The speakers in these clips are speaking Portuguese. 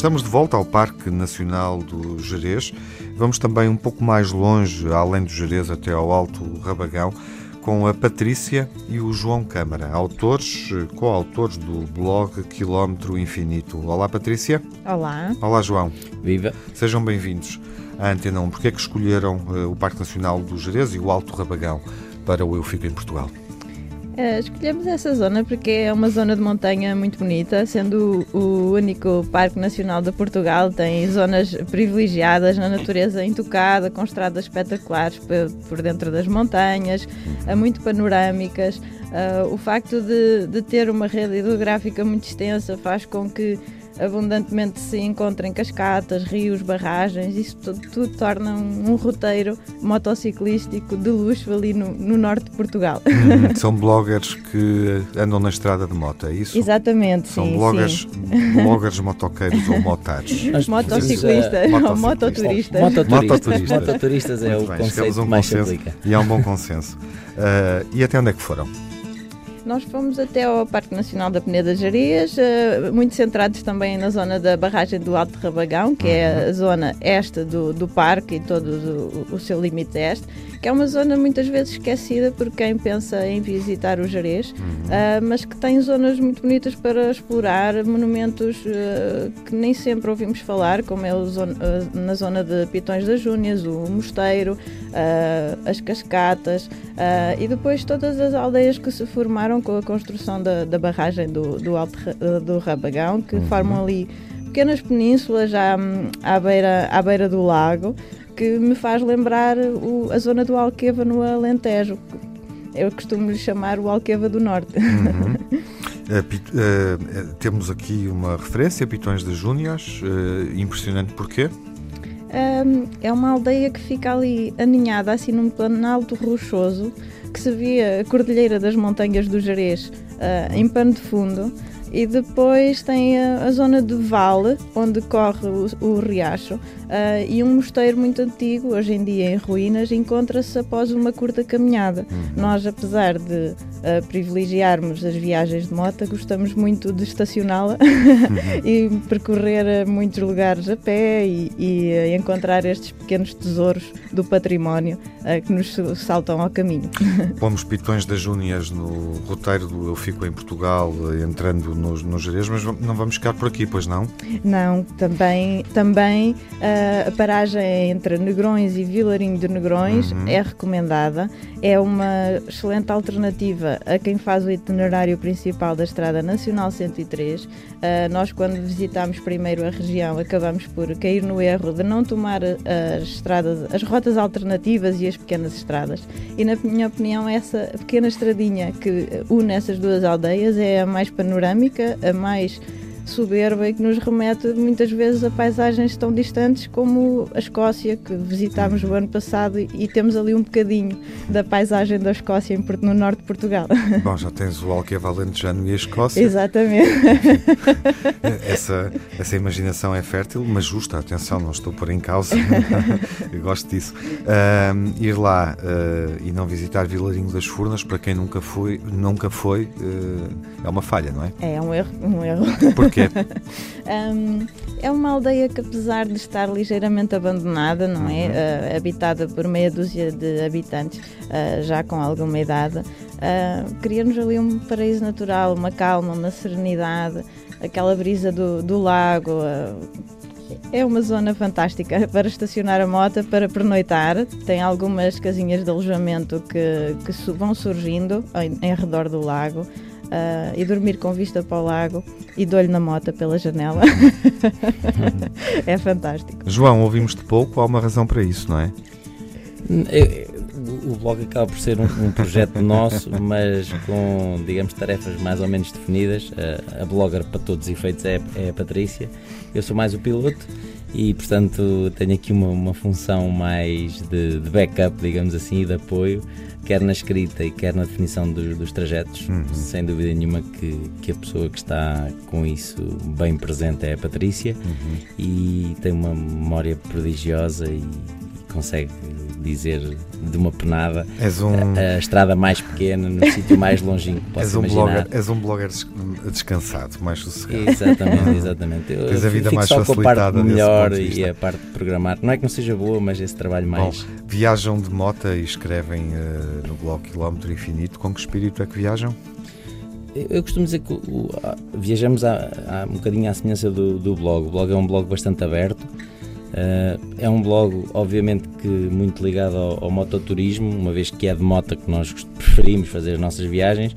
Estamos de volta ao Parque Nacional do Jerez. Vamos também um pouco mais longe, além do Jerez, até ao Alto Rabagão, com a Patrícia e o João Câmara, autores, coautores do blog Quilómetro Infinito. Olá, Patrícia. Olá. Olá, João. Viva. Sejam bem-vindos à Antena 1. Porquê é que escolheram uh, o Parque Nacional do Jerez e o Alto Rabagão para o Eu Fico em Portugal? Uh, escolhemos essa zona porque é uma zona de montanha muito bonita, sendo o único Parque Nacional de Portugal, tem zonas privilegiadas na natureza intocada, com estradas espetaculares por dentro das montanhas, uh, muito panorâmicas. Uh, o facto de, de ter uma rede hidrográfica muito extensa faz com que abundantemente se encontrem cascatas, rios, barragens, isso tudo, tudo torna um, um, roteiro motociclístico de luxo ali no, no norte de Portugal. Hum, são bloggers que andam na estrada de moto, é isso? Exatamente, são sim. bloggers, sim. bloggers motoqueiros ou motares. Motociclistas ou mototuristas. Mototuristas. Mototuristas é o bem, conceito um mais consenso, E há um bom consenso. Uh, e até onde é que foram? Nós fomos até ao Parque Nacional da Peneda Jarias, uh, muito centrados também na zona da barragem do Alto Rabagão, que é a uhum. zona este do, do parque e todo o, o seu limite este, que é uma zona muitas vezes esquecida por quem pensa em visitar o Jerez, uhum. uh, mas que tem zonas muito bonitas para explorar, monumentos uh, que nem sempre ouvimos falar, como é zona, na zona de Pitões das Júnias, o Mosteiro, as Cascatas e depois todas as aldeias que se formaram com a construção da, da barragem do, do Alto do Rabagão, que uhum. formam ali pequenas penínsulas à, à, beira, à beira do lago, que me faz lembrar o, a zona do Alqueva no Alentejo. Eu costumo lhe chamar o Alqueva do Norte. Uhum. Uh, uh, temos aqui uma referência, Pitões de Júnias, uh, impressionante porquê? Um, é uma aldeia que fica ali aninhada assim num planalto rochoso que se via a Cordilheira das Montanhas do Jerez em pano de fundo e depois tem a, a, zona de Vale, onde corre o, o riacho, uh, e um mosteiro muito antigo, hoje em dia em ruínas, encontra-se após uma curta caminhada. Uhum. Nós, apesar de uh, privilegiarmos as viagens de moto, gostamos muito de estacioná-la uhum. e percorrer muitos lugares a pé e, e encontrar estes pequenos tesouros do património uh, que nos saltam ao caminho. Pomos pitões das Júnias no roteiro do Eu Fico em Portugal, entrando nos, nos Jerez, mas não vamos ficar por aqui, pois não? Não, também, também uh, a paragem entre Negrões e Vilarinho de Negrões uhum. é recomendada. É uma excelente alternativa a quem faz o itinerário principal da Estrada Nacional 103. Uh, ah, nós, quando visitámos primeiro a região, acabamos por cair no erro de não tomar as estradas, as rotas alternativas e as pequenas estradas. E, na minha opinião, essa pequena estradinha que une essas duas aldeias é a mais panorâmica a mais soberba e que nos remete muitas vezes a paisagens tão distantes como a Escócia, que visitámos o ano passado e, temos ali um bocadinho da paisagem da Escócia no norte de Portugal. Bom, já tens o Alqueva Alentejano e a Escócia. Exatamente. essa, essa imaginação é fértil, mas justa, atenção, não estou por em causa. Eu gosto disso. Uh, ir lá uh, e não visitar Vilarinho das Furnas, para quem nunca foi, nunca foi uh, é uma falha, não é? É, é um erro. Um erro. Porquê? Um, é uma aldeia que, apesar de estar ligeiramente abandonada, não é? Uh, habitada por meia dúzia de habitantes, uh, já com alguma idade, uh, cria-nos ali um paraíso natural, uma calma, uma serenidade, aquela brisa do, do lago. É uma zona fantástica para estacionar a moto, para pernoitar. Tem algumas casinhas de alojamento que, que vão surgindo em, em redor do lago uh, e dormir com vista para o lago e de olho na mota pela janela. é fantástico. João, ouvimos-te pouco, há uma razão para isso, não é? O blog acaba por ser um, um projeto nosso, mas com, digamos, tarefas mais ou menos definidas. A, a blogger, para todos os efeitos, é, é a Patrícia. Eu sou mais o piloto e portanto tenho aqui uma, uma função mais de, de, backup, digamos assim, e de apoio, quer na escrita e quer na definição dos, dos trajetos. Uhum. Sem dúvida nenhuma que, que a pessoa que está com isso bem presente é a Patrícia uhum. e tem uma memória prodigiosa e consegue dizer de uma penada um... a, a, estrada mais pequena, no sítio mais longínquo que possa és um imaginar. Blogger, és um blogger descansado, mais sossegado. Exatamente, exatamente. Eu Tens a vida mais só facilitada com a parte melhor e a parte de programar. Não é que não seja boa, mas esse trabalho mais... Bom, viajam de moto e escrevem uh, no blog Quilómetro Infinito. Com que espírito é que viajam? Eu costumo dizer que o, viajamos a, a, um bocadinho à semelhança do, do blog. O blog é um blog bastante aberto. Uh, é um blog, obviamente, que muito ligado ao, ao mototurismo, uma vez que é de moto que nós preferimos fazer as nossas viagens,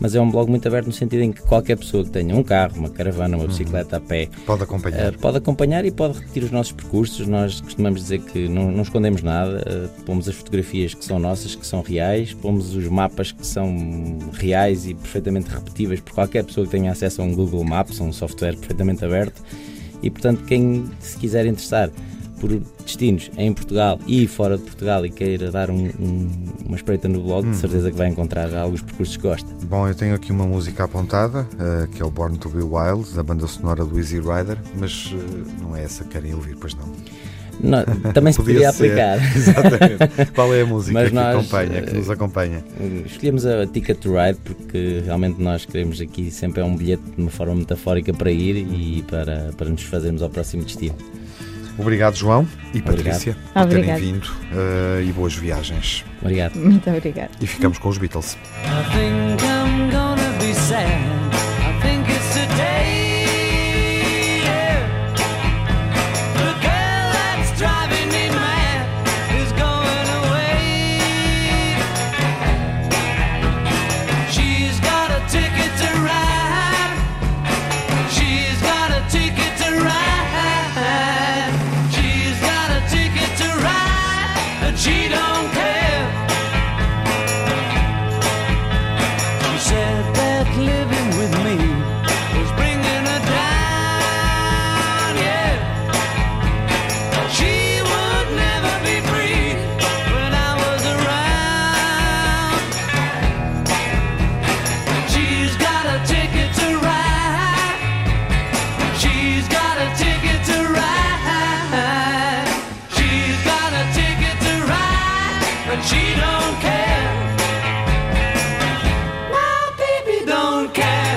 mas é um blog muito aberto no sentido em que qualquer pessoa que tenha um carro, uma caravana, uma uhum. bicicleta a pé pode acompanhar, uh, pode acompanhar e pode repetir os nossos percursos. Nós costumamos dizer que não, não escondemos nada, uh, pomos as fotografias que são nossas, que são reais, pomos os mapas que são reais e perfeitamente repetíveis por qualquer pessoa que tenha acesso a um Google Maps, um software perfeitamente aberto. E portanto, quem se quiser interessar por destinos em Portugal e fora de Portugal e queira dar um, um, uma espreita no blog, hum. de certeza que vai encontrar alguns percursos que gosta. Bom, eu tenho aqui uma música apontada, uh, que é o Born to Be Wild, da banda sonora do Easy Rider, mas uh, não é essa que querem ouvir, pois não? Não, também se podia, aplicar. Exatamente. Qual é a música Mas que, nós, acompanha, que nos acompanha? Eh, escolhemos a Ticket to Ride porque realmente nós queremos aqui sempre é um bilhete de uma forma metafórica para ir e para, para nos fazermos ao próximo destino. Obrigado, João e obrigado. Patrícia, por terem vindo uh, e boas viagens. Obrigado. Muito obrigado. E ficamos com os Beatles. living Cash.